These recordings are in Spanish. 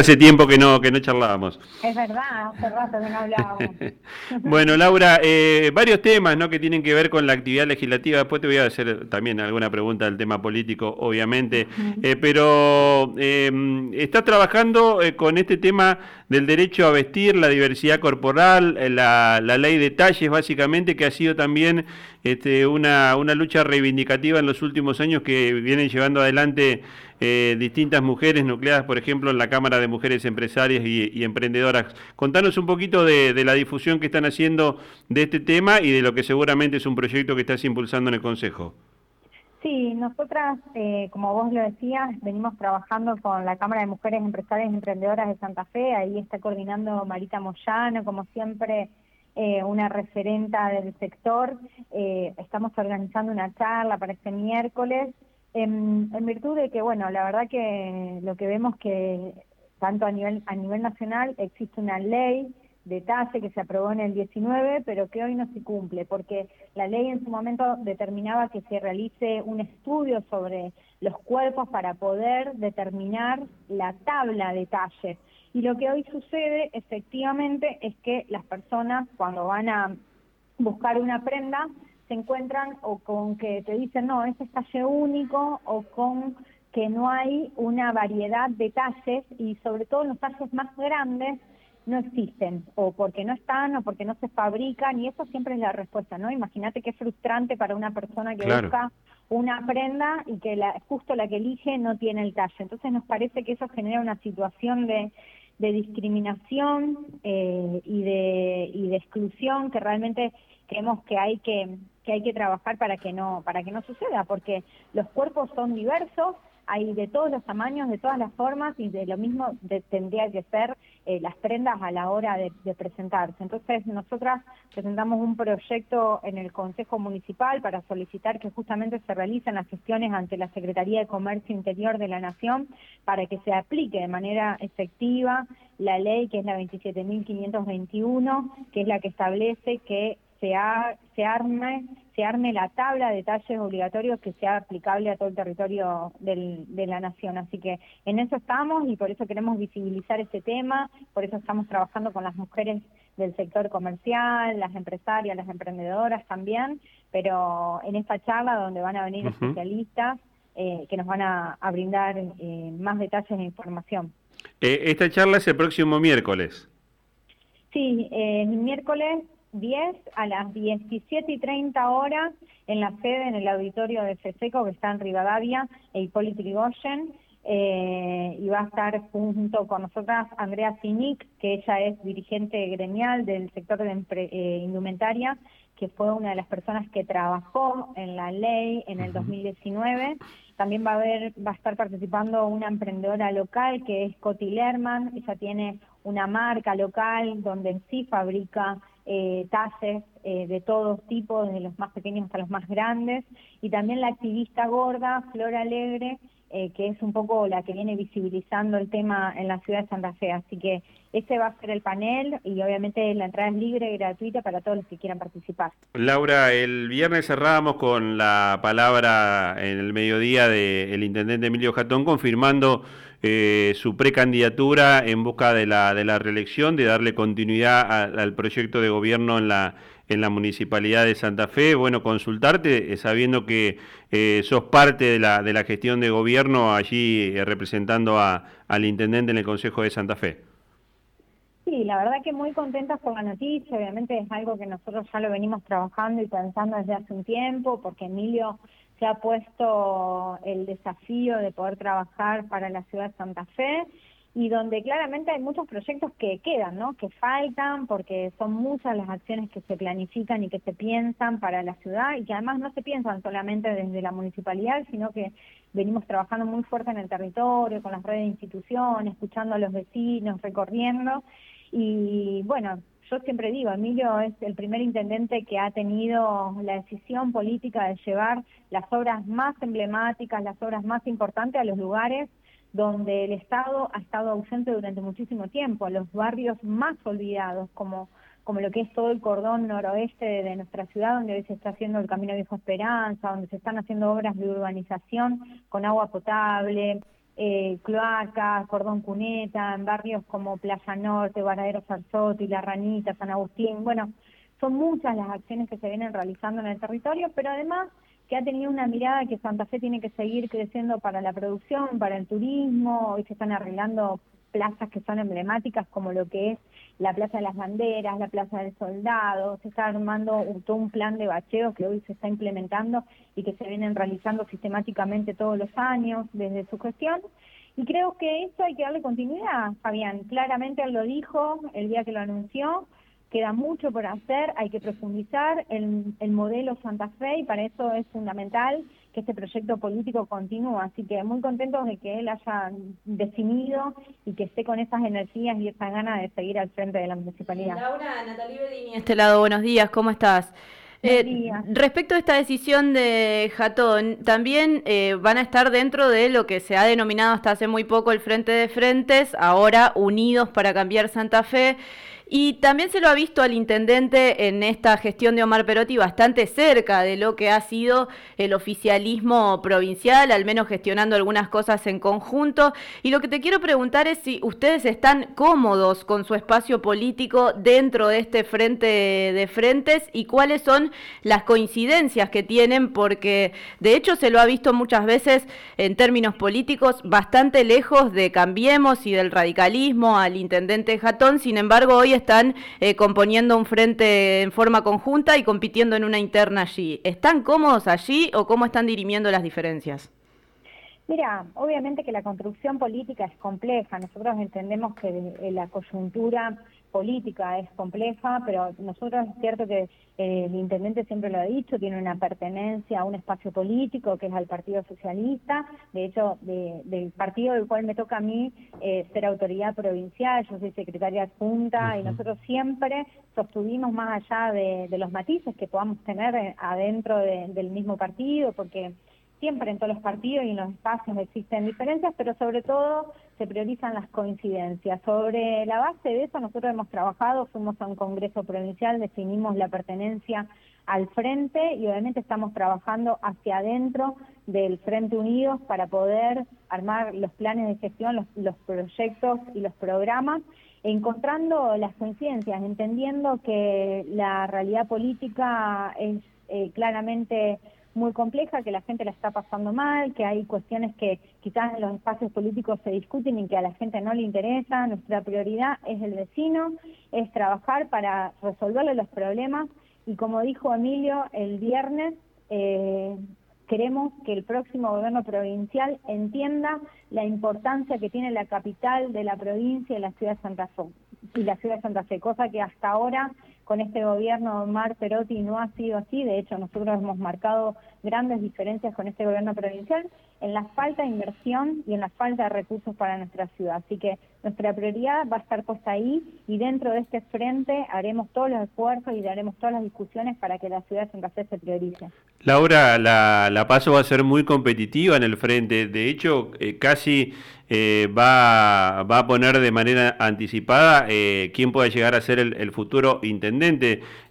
Hace tiempo que no, que no charlábamos. Es verdad, hace rato que no hablábamos. bueno, Laura, eh, varios temas ¿no? que tienen que ver con la actividad legislativa. Después te voy a hacer también alguna pregunta del tema político, obviamente. Eh, pero eh, estás trabajando con este tema del derecho a vestir, la diversidad corporal, la, la ley de talles, básicamente, que ha sido también este, una, lucha reivindicativa en los últimos años que vienen llevando adelante eh, distintas mujeres nucleadas, por ejemplo, en la Cámara de Mujeres Empresarias y, Emprendedoras. Contanos un poquito de, la difusión que están haciendo de este tema y de lo que seguramente es un proyecto que estás impulsando en el Consejo. Sí, nosotras, eh, como vos lo decías, venimos trabajando con la Cámara de Mujeres Empresarias y Emprendedoras de Santa Fe, ahí está coordinando Marita Moyano, como siempre, eh, una referenta del sector. estamos organizando una charla para este miércoles en, virtud de que, bueno, la verdad que lo que vemos que tanto a nivel, a nivel nacional existe una ley de TASE que se aprobó en el 19, pero que hoy no se cumple, porque la ley en su momento determinaba que se realice un estudio sobre los cuerpos para poder determinar la tabla de talle. Y lo que hoy sucede efectivamente es que las personas cuando van a buscar una prenda se encuentran o con que te dicen, no, este es talle único, o con que no hay una variedad de talles y sobre todo los talles más grandes no existen, o porque no están, o porque no se fabrican, y eso siempre es la respuesta, ¿no? Imagínate qué frustrante para una persona que busca una prenda y que la, justo la que elige no tiene el talle. Entonces nos parece que eso genera una situación de, de discriminación eh, y, de, y de exclusión que realmente creemos que hay que que hay que trabajar para que no para que no suceda porque los cuerpos son diversos hay de todos los tamaños de todas las formas y de lo mismo tendría que ser eh, las prendas a la hora de, presentarse. Entonces nosotras presentamos un proyecto en el Consejo Municipal para solicitar que justamente se realicen las gestiones ante la Secretaría de Comercio Interior de la Nación para que se aplique de manera efectiva la ley que es la 27.521 que es la que establece que se, se, arme, se arme la tabla de talles obligatorios que sea aplicable a todo el territorio de la nación. Así que en eso estamos y por eso queremos visibilizar este tema, por eso estamos trabajando con las mujeres del sector comercial, las empresarias, las emprendedoras también, pero en esta charla donde van a venir especialistas eh, que nos van a, brindar eh, más detalles e información. Eh, esta charla es el próximo miércoles. Sí, el miércoles 10 a las 17 y 30 horas en la sede, en el auditorio de FESECO, que está en Rivadavia, e Hipólito Yrigoyen, eh, y va a estar junto con nosotras Andrea Sinic, que ella es dirigente gremial del sector de eh, indumentaria, que fue una de las personas que trabajó en la ley en el 2019. También va a haber, va a estar participando una emprendedora local que es Coti Lerman, ella tiene una marca local donde en sí fabrica eh, talles eh, de todos tipos, desde los más pequeños hasta los más grandes, y también la activista gorda, Flor Alegre, eh, que es un poco la que viene visibilizando el tema en la ciudad de Santa Fe. Así que ese va a ser el panel y obviamente la entrada es libre y gratuita para todos los que quieran participar. Laura, el viernes cerrábamos con la palabra en el mediodía del intendente Emilio Jatón confirmando eh, su precandidatura en busca de la, de la reelección, de darle continuidad al proyecto de gobierno en la en la Municipalidad de Santa Fe. Bueno, consultarte, eh, sabiendo que eh, sos parte de la, de la gestión de gobierno allí eh, representando a, al Intendente en el Consejo de Santa Fe. Sí, la verdad que muy contentas por la noticia, obviamente es algo que nosotros ya lo venimos trabajando y pensando desde hace un tiempo, porque Emilio se ha puesto el desafío de poder trabajar para la ciudad de Santa Fe y donde claramente hay muchos proyectos que quedan, ¿no? que faltan, porque son muchas las acciones que se planifican y que se piensan para la ciudad y que además no se piensan solamente desde la municipalidad, sino que venimos trabajando muy fuerte en el territorio, con las redes de instituciones, escuchando a los vecinos, recorriendo. Y bueno, yo siempre digo, Emilio es el primer intendente que ha tenido la decisión política de llevar las obras más emblemáticas, las obras más importantes a los lugares donde el Estado ha estado ausente durante muchísimo tiempo, a los barrios más olvidados, como, como lo que es todo el cordón noroeste de nuestra ciudad, donde hoy se está haciendo el Camino Viejo Esperanza, donde se están haciendo obras de urbanización con agua potable, eh, cloacas, cordón cuneta, en barrios como Playa Norte, Varadero y La Ranita, San Agustín. Bueno, son muchas las acciones que se vienen realizando en el territorio, pero además que ha tenido una mirada que Santa Fe tiene que seguir creciendo para la producción, para el turismo, hoy se están arreglando plazas que son emblemáticas como lo que es la Plaza de las Banderas, la Plaza del Soldado, se está armando todo un plan de bacheo que hoy se está implementando y que se vienen realizando sistemáticamente todos los años desde su gestión. Y creo que esto hay que darle continuidad, Fabián. Claramente él lo dijo el día que lo anunció, queda mucho por hacer, hay que profundizar el, el modelo Santa Fe y para eso es fundamental que este proyecto político continúe. Así que muy contentos de que él haya definido y que esté con esas energías y esa ganas de seguir al frente de la municipalidad. Laura, Natalie Bedini, este lado, buenos días, ¿cómo estás? Eh, respecto a esta decisión de Jatón, también eh, van a estar dentro de lo que se ha denominado hasta hace muy poco el Frente de Frentes, ahora Unidos para Cambiar Santa Fe. Y también se lo ha visto al intendente en esta gestión de Omar Perotti bastante cerca de lo que ha sido el oficialismo provincial, al menos gestionando algunas cosas en conjunto. Y lo que te quiero preguntar es si ustedes están cómodos con su espacio político dentro de este frente de frentes y cuáles son las coincidencias que tienen, porque de hecho se lo ha visto muchas veces en términos políticos bastante lejos de Cambiemos y del radicalismo al intendente Jatón. Sin embargo, hoy están eh, componiendo un frente en forma conjunta y compitiendo en una interna allí. ¿Están cómodos allí o cómo están dirimiendo las diferencias? Mira, obviamente que la construcción política es compleja. Nosotros entendemos que la coyuntura política es compleja, pero nosotros es cierto que eh, el intendente siempre lo ha dicho, tiene una pertenencia a un espacio político que es al Partido Socialista, de hecho, del partido del cual me toca a mí eh, ser autoridad provincial, yo soy secretaria adjunta y nosotros siempre sostuvimos más allá de, los matices que podamos tener eh, adentro del mismo partido, porque siempre en todos los partidos y en los espacios existen diferencias, pero sobre todo se priorizan las coincidencias. Sobre la base de eso nosotros hemos trabajado, fuimos a un congreso provincial, definimos la pertenencia al frente y obviamente estamos trabajando hacia adentro del Frente Unidos para poder armar los planes de gestión, los, proyectos y los programas encontrando las coincidencias, entendiendo que la realidad política es eh, claramente muy compleja, que la gente la está pasando mal, que hay cuestiones que quizás en los espacios políticos se discuten y que a la gente no le interesa. Nuestra prioridad es el vecino, es trabajar para resolverle los problemas y como dijo Emilio el viernes, eh, queremos que el próximo gobierno provincial entienda la importancia que tiene la capital de la provincia y la ciudad de Santa Fe, y la ciudad de Santa Fe, cosa que hasta ahora con este gobierno de Mar Perotti no ha sido así, de hecho nosotros hemos marcado grandes diferencias con este gobierno provincial en la falta de inversión y en la falta de recursos para nuestra ciudad. Así que nuestra prioridad va a estar puesta ahí y dentro de este frente haremos todos los esfuerzos y haremos todas las discusiones para que la ciudad de Santa Fe se priorice. Laura, la, la paso va a ser muy competitiva en el frente. De hecho, eh, casi eh, va, va, a poner de manera anticipada eh, quién puede llegar a ser el, futuro intendente.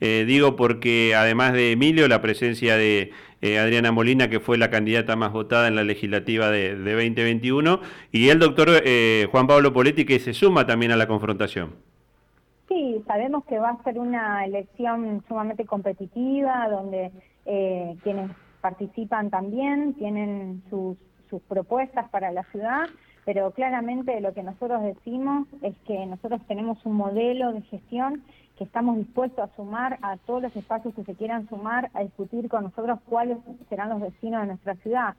Digo porque además de Emilio, la presencia de Adriana Molina, que fue la candidata más votada en la legislativa de, de 2021, y el doctor Juan Pablo Poletti, que se suma también a la confrontación. Sí, sabemos que va a ser una elección sumamente competitiva, donde eh, quienes participan también tienen sus, sus propuestas para la ciudad, pero claramente lo que nosotros decimos es que nosotros tenemos un modelo de gestión que estamos dispuestos a sumar a todos los espacios que se quieran sumar a discutir con nosotros cuáles serán los vecinos de nuestra ciudad.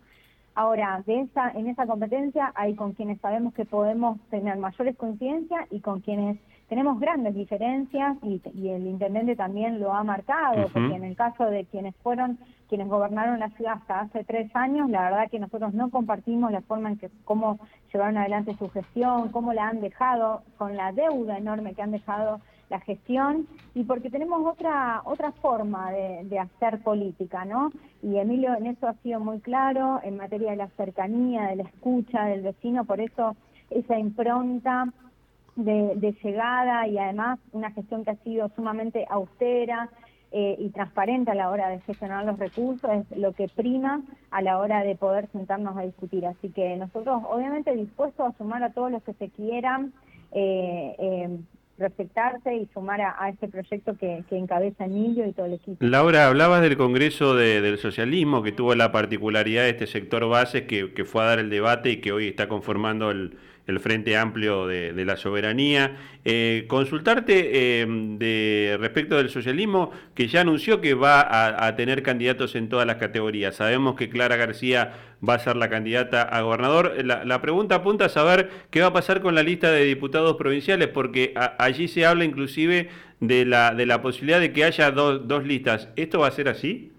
Ahora, de esa, en esa competencia hay con quienes sabemos que podemos tener mayores coincidencias y con quienes tenemos grandes diferencias y, el intendente también lo ha marcado, porque en el caso de quienes fueron, quienes gobernaron la ciudad hasta hace tres años, la verdad que nosotros no compartimos la forma en que cómo llevaron adelante su gestión, cómo la han dejado, con la deuda enorme que han dejado la gestión y porque tenemos otra otra forma de, hacer política, ¿no? Y Emilio en eso ha sido muy claro en materia de la cercanía, de la escucha del vecino, por eso esa impronta de, llegada y además una gestión que ha sido sumamente austera, eh, y transparente a la hora de gestionar los recursos es lo que prima a la hora de poder sentarnos a discutir. Así que nosotros obviamente dispuestos a sumar a todos los que se quieran eh, eh, respetarse y sumar a, este proyecto que, encabeza Emilio y todo el equipo. Laura, hablabas del Congreso del Socialismo que tuvo la particularidad de este sector base que, que fue a dar el debate y que hoy está conformando el el Frente Amplio de, la Soberanía. Eh, consultarte eh, de respecto del socialismo, que ya anunció que va a, tener candidatos en todas las categorías. Sabemos que Clara García va a ser la candidata a gobernador. La, pregunta apunta a saber qué va a pasar con la lista de diputados provinciales, porque allí se habla inclusive de la, de la posibilidad de que haya dos listas. ¿Esto va a ser así?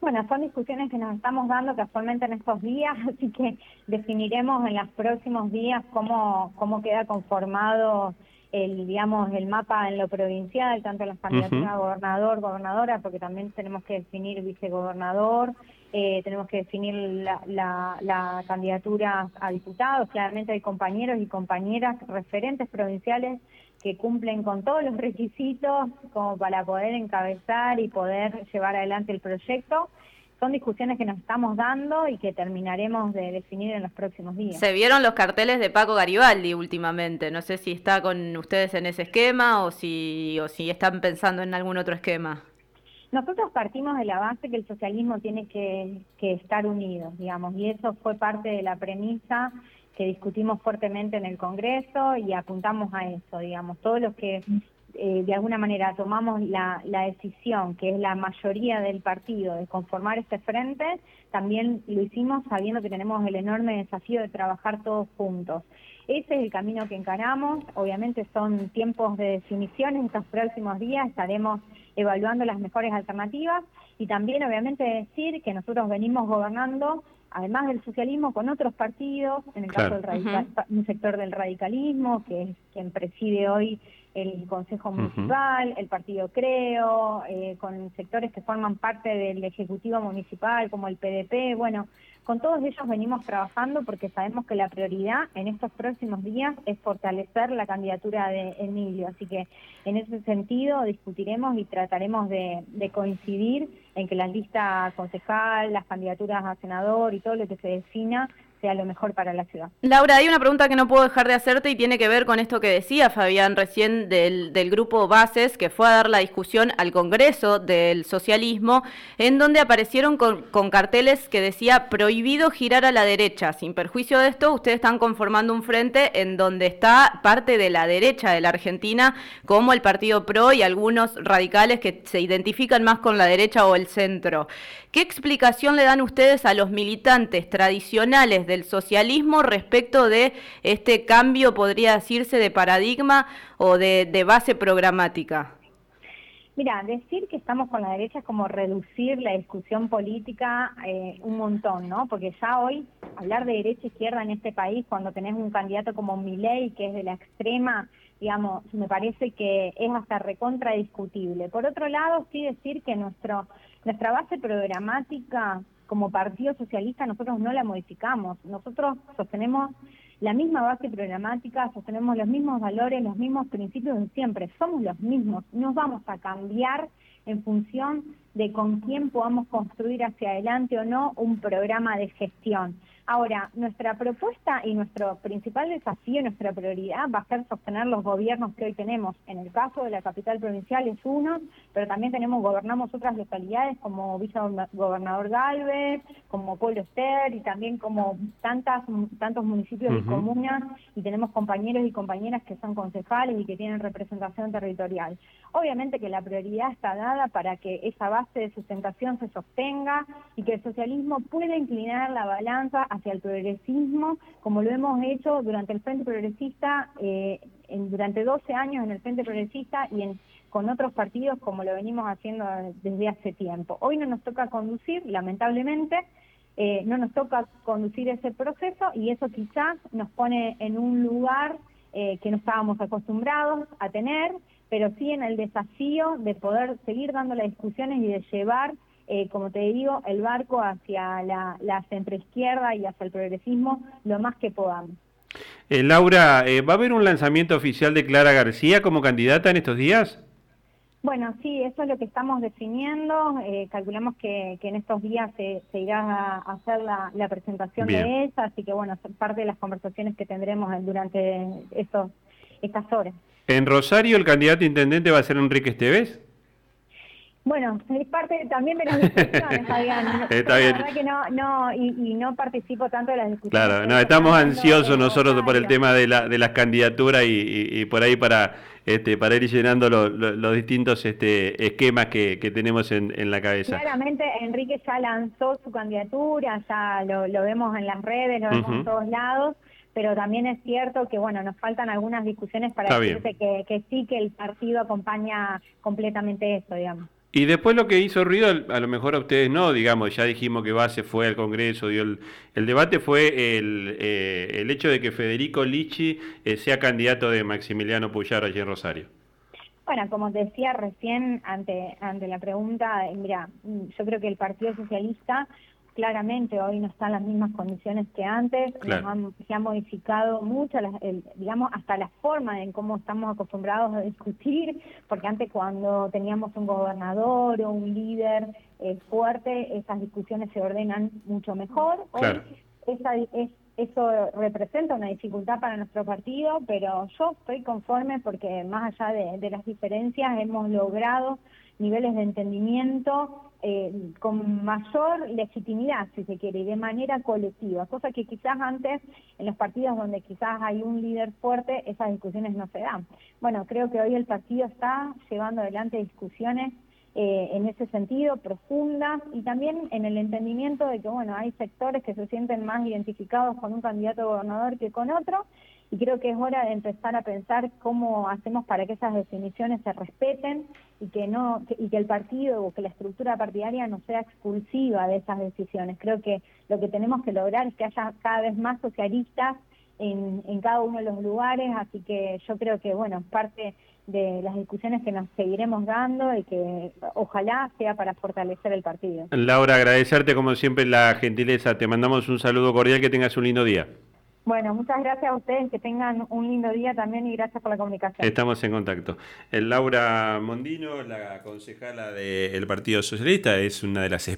Bueno, son discusiones que nos estamos dando casualmente en estos días, así que definiremos en los próximos días cómo, cómo queda conformado el, digamos, el mapa en lo provincial, tanto las candidaturas a gobernador, gobernadora, porque también tenemos que definir vicegobernador, eh, tenemos que definir la, la, la candidatura a diputados, claramente hay compañeros y compañeras referentes provinciales que cumplen con todos los requisitos como para poder encabezar y poder llevar adelante el proyecto. Son discusiones que nos estamos dando y que terminaremos de definir en los próximos días. Se vieron los carteles de Paco Garibaldi últimamente. No sé si está con ustedes en ese esquema o si, o si están pensando en algún otro esquema. Nosotros partimos de la base que el socialismo tiene que, que estar unido, digamos, y eso fue parte de la premisa que discutimos fuertemente en el Congreso y apuntamos a eso, digamos, todos los que eh, de alguna manera tomamos la, la, decisión, que es la mayoría del partido, de conformar este frente, también lo hicimos sabiendo que tenemos el enorme desafío de trabajar todos juntos. Ese es el camino que encaramos, obviamente son tiempos de definición, en estos próximos días. Estaremos evaluando las mejores alternativas y también obviamente decir que nosotros venimos gobernando además del socialismo, con otros partidos, en el caso del un sector del radicalismo, que es quien preside hoy el Consejo Municipal, el Partido Creo, eh, con sectores que forman parte del Ejecutivo Municipal, como el PDP, bueno, con todos ellos venimos trabajando porque sabemos que la prioridad en estos próximos días es fortalecer la candidatura de Emilio. Así que en ese sentido discutiremos y trataremos de, coincidir en que la lista concejal, las candidaturas a senador y todo lo que se defina sea lo mejor para la ciudad. Laura, hay una pregunta que no puedo dejar de hacerte y tiene que ver con esto que decía Fabián recién del, del grupo Bases, que fue a dar la discusión al Congreso del Socialismo, en donde aparecieron con, con carteles que decía prohibido girar a la derecha. Sin perjuicio de esto, ustedes están conformando un frente en donde está parte de la derecha de la Argentina, como el Partido PRO y algunos radicales que se identifican más con la derecha o el centro. ¿Qué explicación le dan ustedes a los militantes tradicionales del socialismo respecto de este cambio, podría decirse, de paradigma o de, base programática? Mira, decir que estamos con la derecha es como reducir la discusión política eh, un montón, ¿no? Porque ya hoy hablar de derecha e izquierda en este país, cuando tenés un candidato como Milei, que es de la extrema, digamos, me parece que es hasta recontra discutible. Por otro lado, sí decir que nuestro nuestra base programática como Partido Socialista nosotros no la modificamos. Nosotros sostenemos la misma base programática, sostenemos los mismos valores, los mismos principios de siempre. Somos los mismos. Nos vamos a cambiar en función de con quién podamos construir hacia adelante o no un programa de gestión. Ahora, nuestra propuesta y nuestro principal desafío, nuestra prioridad va a ser sostener los gobiernos que hoy tenemos. En el caso de la capital provincial es uno, pero también tenemos, gobernamos otras localidades como Gobernador Galvez, como Pueblo Ester y también como tantas, tantos municipios y comunas y tenemos compañeros y compañeras que son concejales y que tienen representación territorial. Obviamente que la prioridad está dada para que esa base de sustentación se sostenga y que el socialismo pueda inclinar la balanza hacia el progresismo, como lo hemos hecho durante el Frente Progresista, eh, en, durante 12 años en el Frente Progresista y en, con otros partidos como lo venimos haciendo desde hace tiempo. Hoy no nos toca conducir, lamentablemente, eh, no nos toca conducir ese proceso y eso quizás nos pone en un lugar eh, que no estábamos acostumbrados a tener, pero sí en el desafío de poder seguir dando las discusiones y de llevar eh, como te digo, el barco hacia la, la centroizquierda y hacia el progresismo lo más que podamos. Eh, Laura, eh, ¿va a haber un lanzamiento oficial de Clara García como candidata en estos días? Bueno, sí, eso es lo que estamos definiendo. Eh, calculamos que, en estos días se, irá a hacer la, presentación de esa, así que bueno, parte de las conversaciones que tendremos durante estos, estas horas. ¿En Rosario el candidato intendente va a ser Enrique Esteves? Bueno, es parte también de las discusiones, Está bien. La verdad que no, no y, no participo tanto de las discusiones. Claro, no, estamos ansiosos nosotros por el tema de, la, de las candidaturas y, por ahí para este, para ir llenando los distintos este, esquemas que, tenemos en, la cabeza. Claramente Enrique ya lanzó su candidatura, ya lo, vemos en las redes, lo vemos en todos lados pero también es cierto que bueno nos faltan algunas discusiones para decirte que, que sí que el partido acompaña completamente eso digamos y después lo que hizo ruido, a lo mejor a ustedes no, digamos, ya dijimos que Base fue al Congreso, dio el, debate, fue el, eh, el, hecho de que Federico Lichi eh, sea candidato de Maximiliano Puyar allí en Rosario. Bueno, como decía recién ante, ante la pregunta, mira, yo creo que el Partido Socialista claramente hoy no están las mismas condiciones que antes, se ha modificado mucho, digamos, hasta la forma en cómo estamos acostumbrados a discutir, porque antes cuando teníamos un gobernador o un líder eh, fuerte, esas discusiones se ordenan mucho mejor. Hoy esa, es, eso representa una dificultad para nuestro partido, pero yo estoy conforme porque más allá de las diferencias hemos logrado niveles de entendimiento eh, con mayor legitimidad, si se quiere, de manera colectiva, cosa que quizás antes, en los partidos donde quizás hay un líder fuerte, esas discusiones no se dan. Bueno, creo que hoy el partido está llevando adelante discusiones eh, en ese sentido, profundas, y también en el entendimiento de que, bueno, hay sectores que se sienten más identificados con un candidato gobernador que con otro, y creo que es hora de empezar a pensar cómo hacemos para que esas definiciones se respeten y que no y que el partido o que la estructura partidaria no sea expulsiva de esas decisiones. Creo que lo que tenemos que lograr es que haya cada vez más socialistas en, en cada uno de los lugares, así que yo creo que bueno, parte de las discusiones que nos seguiremos dando y que ojalá sea para fortalecer el partido. Laura, agradecerte como siempre la gentileza, te mandamos un saludo cordial, que tengas un lindo día. Bueno, muchas gracias a ustedes, que tengan un lindo día también y gracias por la comunicación. Estamos en contacto. El Laura Mondino, la concejala del Partido Socialista, es una de las